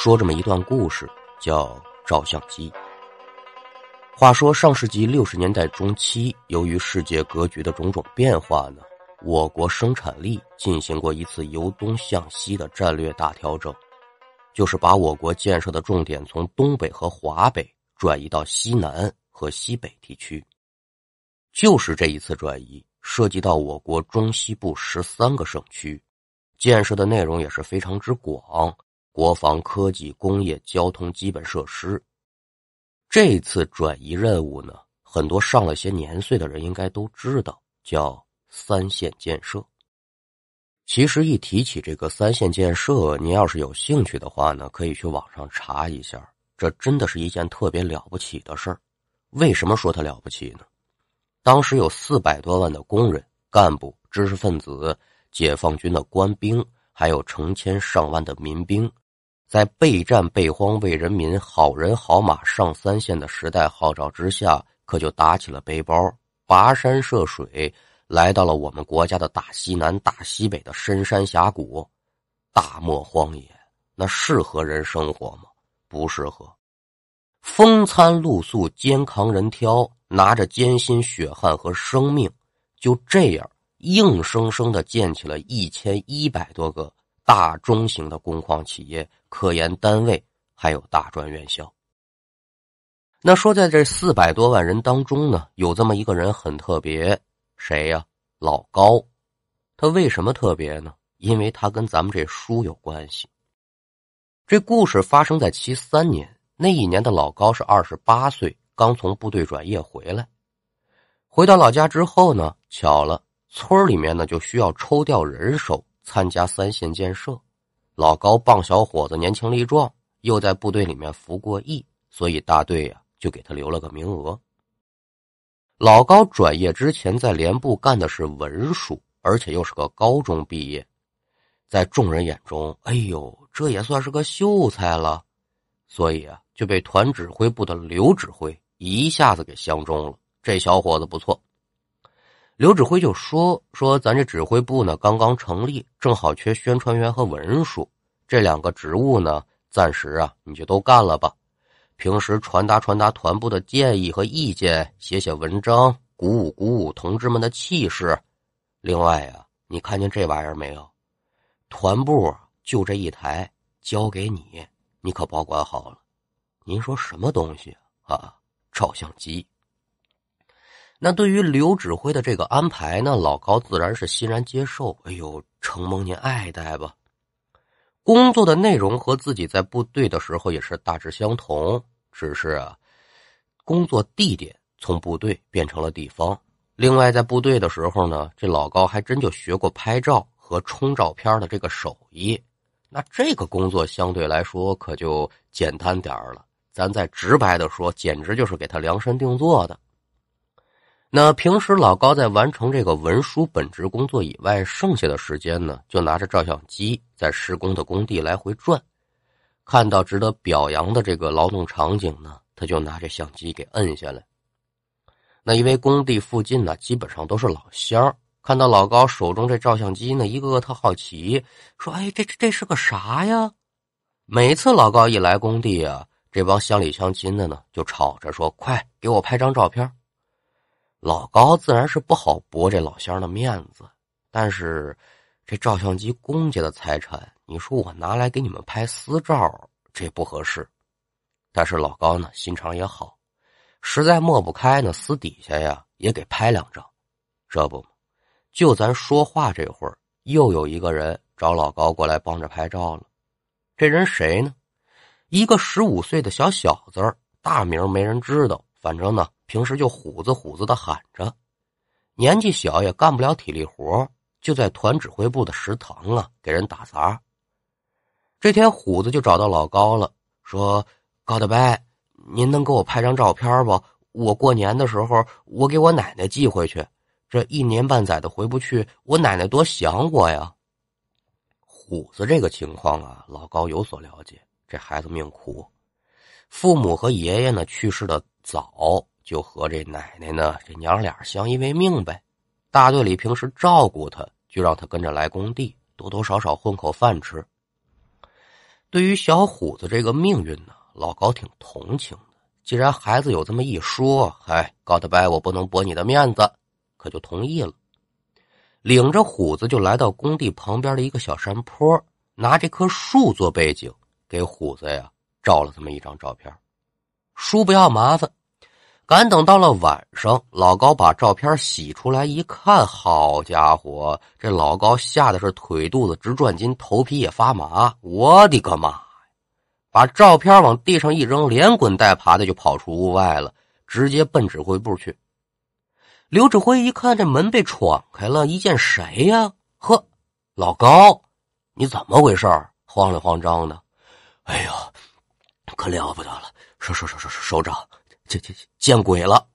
说这么一段故事，叫照相机。话说上世纪六十年代中期，由于世界格局的种种变化呢，我国生产力进行过一次由东向西的战略大调整，就是把我国建设的重点从东北和华北转移到西南和西北地区。就是这一次转移，涉及到我国中西部十三个省区，建设的内容也是非常之广。国防、科技、工业、交通基本设施，这次转移任务呢，很多上了些年岁的人应该都知道，叫三线建设。其实一提起这个三线建设，您要是有兴趣的话呢，可以去网上查一下，这真的是一件特别了不起的事儿。为什么说它了不起呢？当时有四百多万的工人、干部、知识分子、解放军的官兵，还有成千上万的民兵。在备战备荒为人民好人好马上三线的时代号召之下，可就打起了背包，跋山涉水，来到了我们国家的大西南、大西北的深山峡谷、大漠荒野。那适合人生活吗？不适合。风餐露宿，肩扛人挑，拿着艰辛血汗和生命，就这样硬生生的建起了一千一百多个。大中型的工矿企业、科研单位，还有大专院校。那说，在这四百多万人当中呢，有这么一个人很特别，谁呀？老高。他为什么特别呢？因为他跟咱们这书有关系。这故事发生在七三年，那一年的老高是二十八岁，刚从部队转业回来。回到老家之后呢，巧了，村里面呢就需要抽调人手。参加三线建设，老高棒小伙子年轻力壮，又在部队里面服过役，所以大队呀就给他留了个名额。老高转业之前在连部干的是文书，而且又是个高中毕业，在众人眼中，哎呦，这也算是个秀才了，所以啊就被团指挥部的刘指挥一下子给相中了。这小伙子不错。刘指挥就说：“说咱这指挥部呢刚刚成立，正好缺宣传员和文书这两个职务呢，暂时啊你就都干了吧。平时传达传达团部的建议和意见，写写文章，鼓舞鼓舞同志们的气势。另外呀，你看见这玩意儿没有？团部就这一台，交给你，你可保管好了。您说什么东西啊？照相机。”那对于刘指挥的这个安排呢，老高自然是欣然接受。哎呦，承蒙您爱戴吧。工作的内容和自己在部队的时候也是大致相同，只是啊，工作地点从部队变成了地方。另外，在部队的时候呢，这老高还真就学过拍照和冲照片的这个手艺。那这个工作相对来说可就简单点了。咱再直白的说，简直就是给他量身定做的。那平时老高在完成这个文书本职工作以外，剩下的时间呢，就拿着照相机在施工的工地来回转，看到值得表扬的这个劳动场景呢，他就拿着相机给摁下来。那因为工地附近呢，基本上都是老乡看到老高手中这照相机呢，一个个特好奇，说：“哎，这这这是个啥呀？”每次老高一来工地啊，这帮乡里乡亲的呢，就吵着说：“快给我拍张照片。”老高自然是不好驳这老乡的面子，但是这照相机公家的财产，你说我拿来给你们拍私照，这不合适。但是老高呢，心肠也好，实在抹不开呢，私底下呀也给拍两张。这不，就咱说话这会儿，又有一个人找老高过来帮着拍照了。这人谁呢？一个十五岁的小小子，大名没人知道，反正呢。平时就虎子虎子的喊着，年纪小也干不了体力活，就在团指挥部的食堂啊给人打杂。这天虎子就找到老高了，说：“高大伯，您能给我拍张照片不？我过年的时候我给我奶奶寄回去，这一年半载的回不去，我奶奶多想我呀。”虎子这个情况啊，老高有所了解。这孩子命苦，父母和爷爷呢去世的早。就和这奶奶呢，这娘俩相依为命呗。大队里平时照顾他，就让他跟着来工地，多多少少混口饭吃。对于小虎子这个命运呢，老高挺同情的。既然孩子有这么一说，哎，高大白，我不能驳你的面子，可就同意了。领着虎子就来到工地旁边的一个小山坡，拿这棵树做背景，给虎子呀照了这么一张照片。叔不要麻烦。赶等到了晚上，老高把照片洗出来一看，好家伙，这老高吓得是腿肚子直转筋，头皮也发麻。我的个妈呀！把照片往地上一扔，连滚带爬的就跑出屋外了，直接奔指挥部去。刘指挥一看这门被闯开了，一见谁呀？呵，老高，你怎么回事慌里慌张的。哎呀，可了不得了！首首首首首长。这这见鬼了！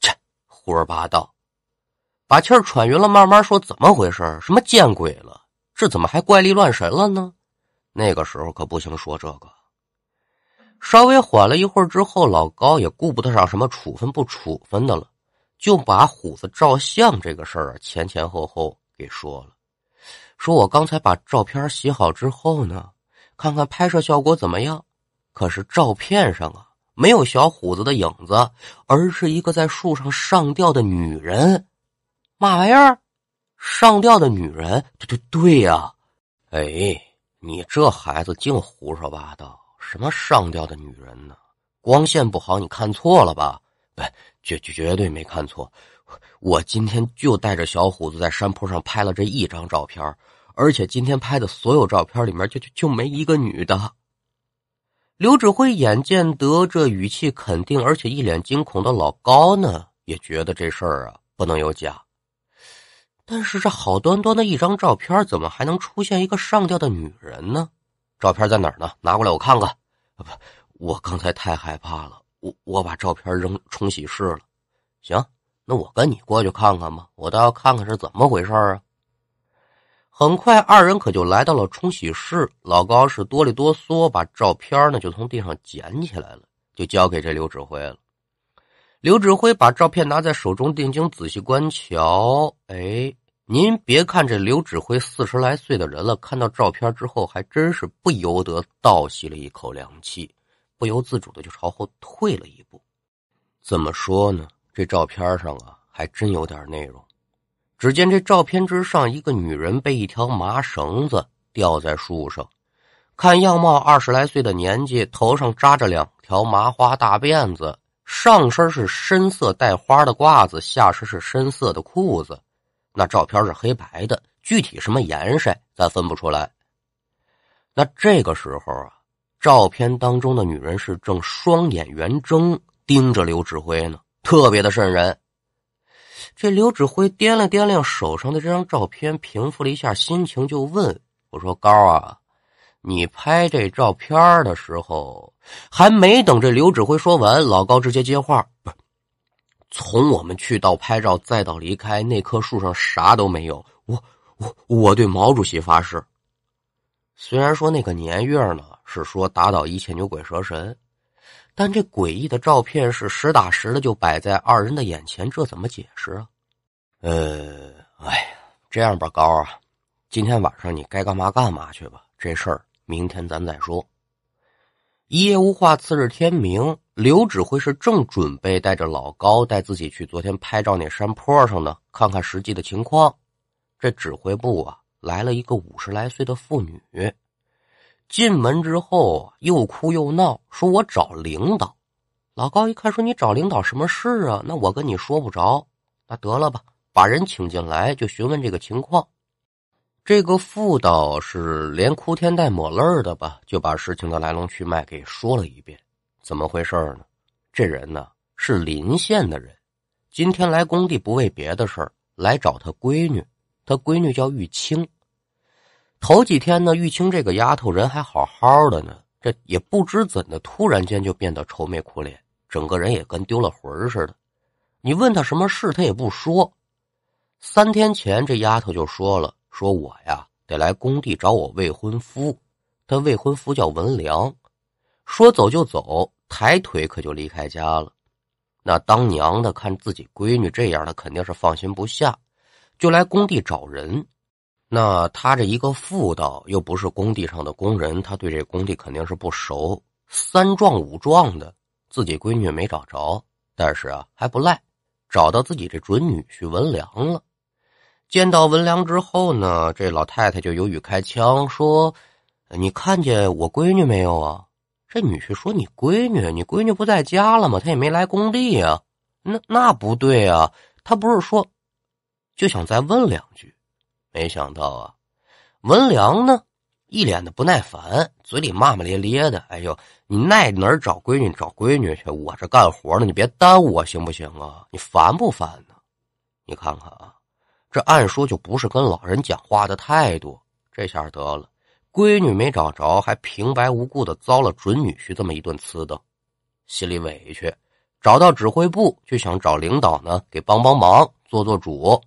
切，胡说八道！把气儿喘匀了，慢慢说，怎么回事？什么见鬼了？这怎么还怪力乱神了呢？那个时候可不行说这个。稍微缓了一会儿之后，老高也顾不得上什么处分不处分的了，就把虎子照相这个事儿前前后后给说了。说我刚才把照片洗好之后呢，看看拍摄效果怎么样。可是照片上啊。没有小虎子的影子，而是一个在树上上吊的女人。嘛玩意儿？上吊的女人？对对对呀！哎，你这孩子净胡说八道！什么上吊的女人呢？光线不好，你看错了吧？不，绝绝绝对没看错。我今天就带着小虎子在山坡上拍了这一张照片，而且今天拍的所有照片里面，就就就没一个女的。刘指挥眼见得这语气肯定，而且一脸惊恐的老高呢，也觉得这事儿啊不能有假。但是这好端端的一张照片，怎么还能出现一个上吊的女人呢？照片在哪儿呢？拿过来我看看。不，我刚才太害怕了，我我把照片扔冲洗室了。行，那我跟你过去看看吧，我倒要看看是怎么回事啊。很快，二人可就来到了冲洗室。老高是哆里哆嗦，把照片呢就从地上捡起来了，就交给这刘指挥了。刘指挥把照片拿在手中，定睛仔细观瞧。哎，您别看这刘指挥四十来岁的人了，看到照片之后，还真是不由得倒吸了一口凉气，不由自主的就朝后退了一步。怎么说呢？这照片上啊，还真有点内容。只见这照片之上，一个女人被一条麻绳子吊在树上，看样貌二十来岁的年纪，头上扎着两条麻花大辫子，上身是深色带花的褂子，下身是深色的裤子。那照片是黑白的，具体什么颜色咱分不出来。那这个时候啊，照片当中的女人是正双眼圆睁，盯着刘指挥呢，特别的瘆人。这刘指挥掂量掂量手上的这张照片，平复了一下心情，就问我说：“高啊，你拍这照片的时候，还没等这刘指挥说完，老高直接接话：不是，从我们去到拍照再到离开，那棵树上啥都没有。我我我对毛主席发誓。虽然说那个年月呢是说打倒一切牛鬼蛇神。”但这诡异的照片是实打实的，就摆在二人的眼前，这怎么解释啊？呃，哎呀，这样吧，高啊，今天晚上你该干嘛干嘛去吧，这事儿明天咱再说。一夜无话，次日天明，刘指挥是正准备带着老高带自己去昨天拍照那山坡上呢，看看实际的情况。这指挥部啊，来了一个五十来岁的妇女。进门之后又哭又闹，说我找领导。老高一看，说你找领导什么事啊？那我跟你说不着。那得了吧，把人请进来，就询问这个情况。这个妇道是连哭天带抹泪的吧，就把事情的来龙去脉给说了一遍。怎么回事呢？这人呢是临县的人，今天来工地不为别的事儿，来找他闺女。他闺女叫玉清。头几天呢，玉清这个丫头人还好好的呢，这也不知怎的，突然间就变得愁眉苦脸，整个人也跟丢了魂似的。你问她什么事，她也不说。三天前，这丫头就说了：“说我呀，得来工地找我未婚夫，她未婚夫叫文良。”说走就走，抬腿可就离开家了。那当娘的看自己闺女这样的，肯定是放心不下，就来工地找人。那他这一个妇道，又不是工地上的工人，他对这工地肯定是不熟。三壮五壮的，自己闺女没找着，但是啊还不赖，找到自己这准女婿文良了。见到文良之后呢，这老太太就有语开腔说：“你看见我闺女没有啊？”这女婿说：“你闺女，你闺女不在家了吗？她也没来工地呀。”那那不对啊，她不是说就想再问两句，没想到啊，文良呢一脸的不耐烦，嘴里骂骂咧咧的：“哎呦，你那哪儿找闺女找闺女去？我这干活呢，你别耽误我行不行啊？你烦不烦呢？你看看啊。”这按说就不是跟老人讲话的态度，这下得了，闺女没找着，还平白无故的遭了准女婿这么一顿呲的，心里委屈，找到指挥部就想找领导呢给帮帮忙，做做主。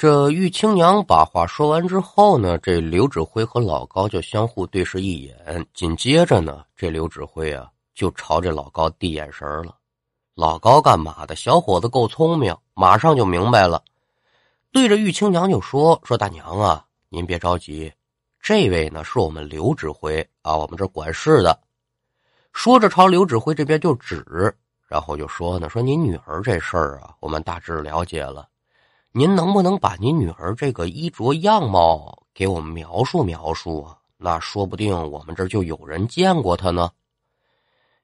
这玉清娘把话说完之后呢，这刘指挥和老高就相互对视一眼，紧接着呢，这刘指挥啊就朝这老高递眼神了。老高干嘛的？小伙子够聪明，马上就明白了。对着玉清娘就说：“说大娘啊，您别着急，这位呢是我们刘指挥啊，我们这管事的。”说着朝刘指挥这边就指，然后就说呢：“说您女儿这事儿啊，我们大致了解了，您能不能把您女儿这个衣着样貌给我们描述描述啊？那说不定我们这就有人见过她呢。”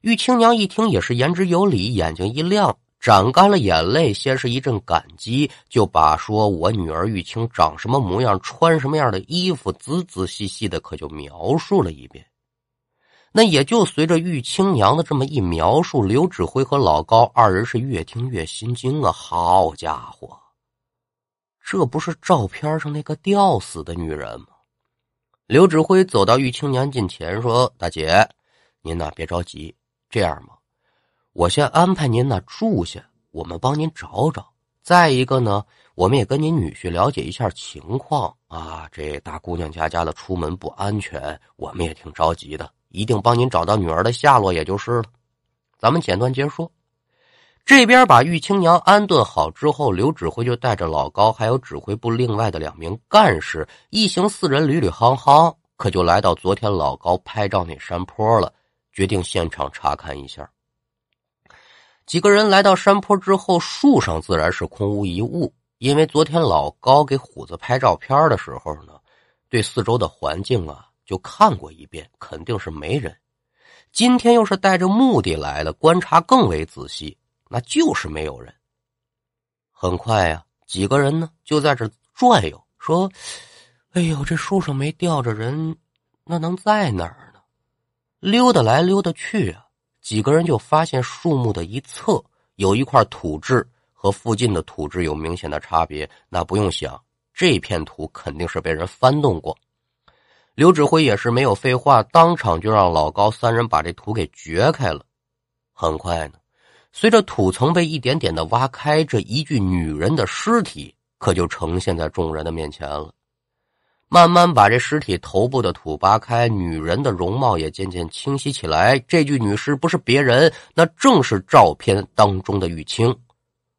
玉清娘一听也是言之有理，眼睛一亮。斩干了眼泪，先是一阵感激，就把说我女儿玉清长什么模样，穿什么样的衣服，仔仔细细的可就描述了一遍。那也就随着玉清娘的这么一描述，刘指挥和老高二人是越听越心惊啊！好家伙，这不是照片上那个吊死的女人吗？刘指挥走到玉清娘近前说：“大姐，您呐别着急，这样吧。”我先安排您呐住下，我们帮您找找。再一个呢，我们也跟您女婿了解一下情况啊。这大姑娘家家的出门不安全，我们也挺着急的，一定帮您找到女儿的下落，也就是了。咱们简短截说。这边把玉清娘安顿好之后，刘指挥就带着老高还有指挥部另外的两名干事，一行四人捋捋夯夯，可就来到昨天老高拍照那山坡了，决定现场查看一下。几个人来到山坡之后，树上自然是空无一物，因为昨天老高给虎子拍照片的时候呢，对四周的环境啊就看过一遍，肯定是没人。今天又是带着目的来的，观察更为仔细，那就是没有人。很快呀，几个人呢就在这转悠，说：“哎呦，这树上没吊着人，那能在哪儿呢？”溜达来溜达去啊。几个人就发现树木的一侧有一块土质和附近的土质有明显的差别，那不用想，这片土肯定是被人翻动过。刘指挥也是没有废话，当场就让老高三人把这土给掘开了。很快呢，随着土层被一点点的挖开，这一具女人的尸体可就呈现在众人的面前了。慢慢把这尸体头部的土扒开，女人的容貌也渐渐清晰起来。这具女尸不是别人，那正是照片当中的玉清，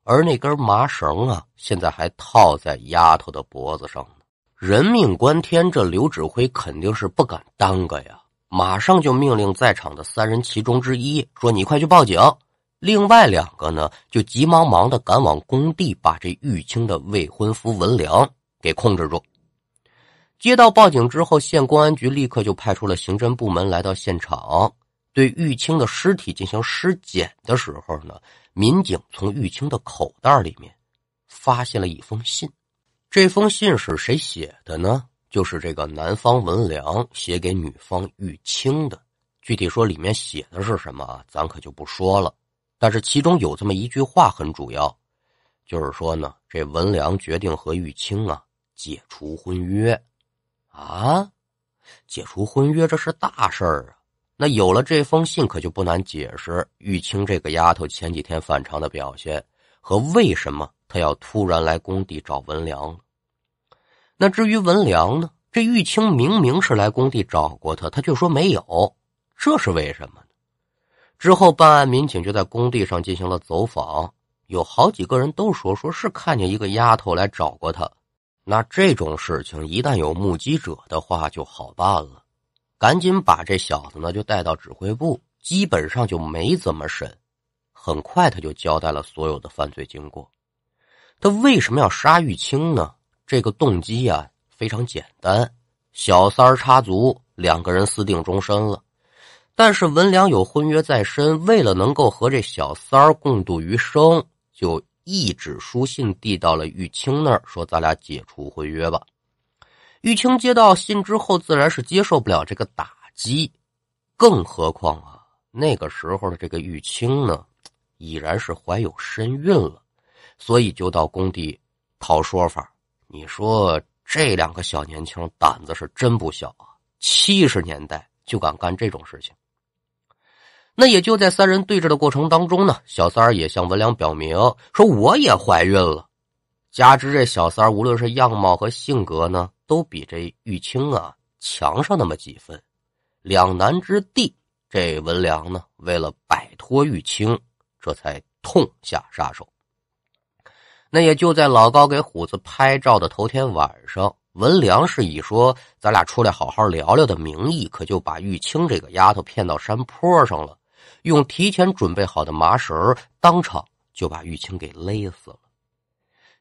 而那根麻绳啊，现在还套在丫头的脖子上呢。人命关天，这刘指挥肯定是不敢耽搁呀，马上就命令在场的三人其中之一说：“你快去报警。”另外两个呢，就急忙忙的赶往工地，把这玉清的未婚夫文良给控制住。接到报警之后，县公安局立刻就派出了刑侦部门来到现场，对玉清的尸体进行尸检的时候呢，民警从玉清的口袋里面发现了一封信。这封信是谁写的呢？就是这个男方文良写给女方玉清的。具体说里面写的是什么，咱可就不说了。但是其中有这么一句话很主要，就是说呢，这文良决定和玉清啊解除婚约。啊，解除婚约这是大事儿啊！那有了这封信，可就不难解释玉清这个丫头前几天反常的表现和为什么她要突然来工地找文良。那至于文良呢？这玉清明明是来工地找过他，他却说没有，这是为什么？之后办案民警就在工地上进行了走访，有好几个人都说说是看见一个丫头来找过他。那这种事情一旦有目击者的话就好办了，赶紧把这小子呢就带到指挥部，基本上就没怎么审。很快他就交代了所有的犯罪经过。他为什么要杀玉清呢？这个动机啊非常简单，小三插足，两个人私定终身了。但是文良有婚约在身，为了能够和这小三儿共度余生，就一纸书信递到了玉清那儿，说：“咱俩解除婚约吧。”玉清接到信之后，自然是接受不了这个打击，更何况啊，那个时候的这个玉清呢，已然是怀有身孕了，所以就到工地讨说法。你说这两个小年轻胆子是真不小啊！七十年代就敢干这种事情。那也就在三人对峙的过程当中呢，小三儿也向文良表明说：“我也怀孕了。”加之这小三儿无论是样貌和性格呢，都比这玉清啊强上那么几分。两难之地，这文良呢，为了摆脱玉清，这才痛下杀手。那也就在老高给虎子拍照的头天晚上，文良是以说咱俩出来好好聊聊的名义，可就把玉清这个丫头骗到山坡上了。用提前准备好的麻绳，当场就把玉清给勒死了。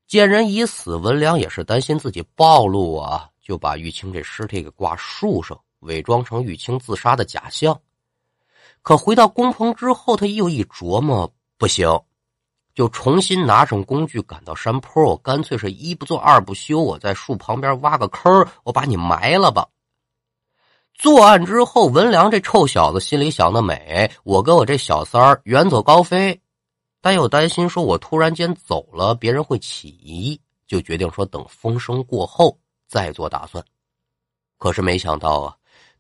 见人已死，文良也是担心自己暴露啊，就把玉清这尸体给挂树上，伪装成玉清自杀的假象。可回到工棚之后，他又一琢磨，不行，就重新拿上工具赶到山坡，我干脆是一不做二不休，我在树旁边挖个坑，我把你埋了吧。作案之后，文良这臭小子心里想的美，我跟我这小三儿远走高飞，但又担心说我突然间走了，别人会起疑，就决定说等风声过后再做打算。可是没想到啊，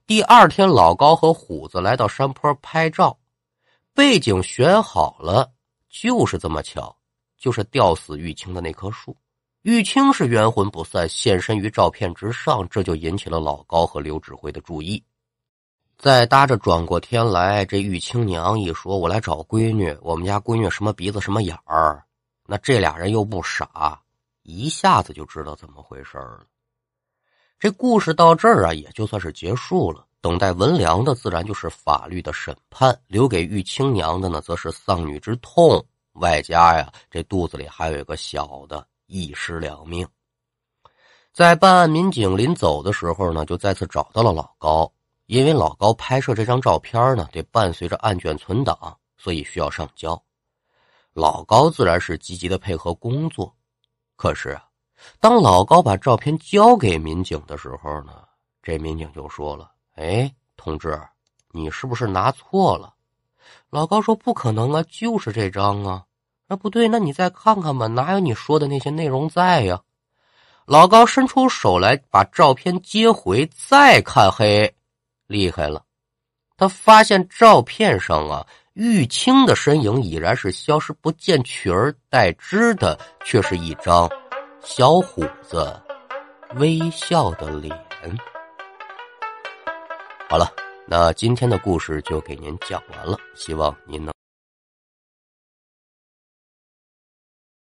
第二天老高和虎子来到山坡拍照，背景选好了，就是这么巧，就是吊死玉清的那棵树。玉清是冤魂不散，现身于照片之上，这就引起了老高和刘指挥的注意。再搭着转过天来，这玉清娘一说：“我来找闺女，我们家闺女什么鼻子什么眼儿。”那这俩人又不傻，一下子就知道怎么回事了。这故事到这儿啊，也就算是结束了。等待文良的自然就是法律的审判，留给玉清娘的呢，则是丧女之痛，外加呀，这肚子里还有一个小的。一尸两命，在办案民警临走的时候呢，就再次找到了老高。因为老高拍摄这张照片呢，得伴随着案卷存档，所以需要上交。老高自然是积极的配合工作。可是，当老高把照片交给民警的时候呢，这民警就说了：“哎，同志，你是不是拿错了？”老高说：“不可能啊，就是这张啊。”啊，不对，那你再看看吧，哪有你说的那些内容在呀？老高伸出手来，把照片接回，再看，嘿，厉害了！他发现照片上啊，玉清的身影已然是消失不见，取而代之的却是一张小虎子微笑的脸。好了，那今天的故事就给您讲完了，希望您能。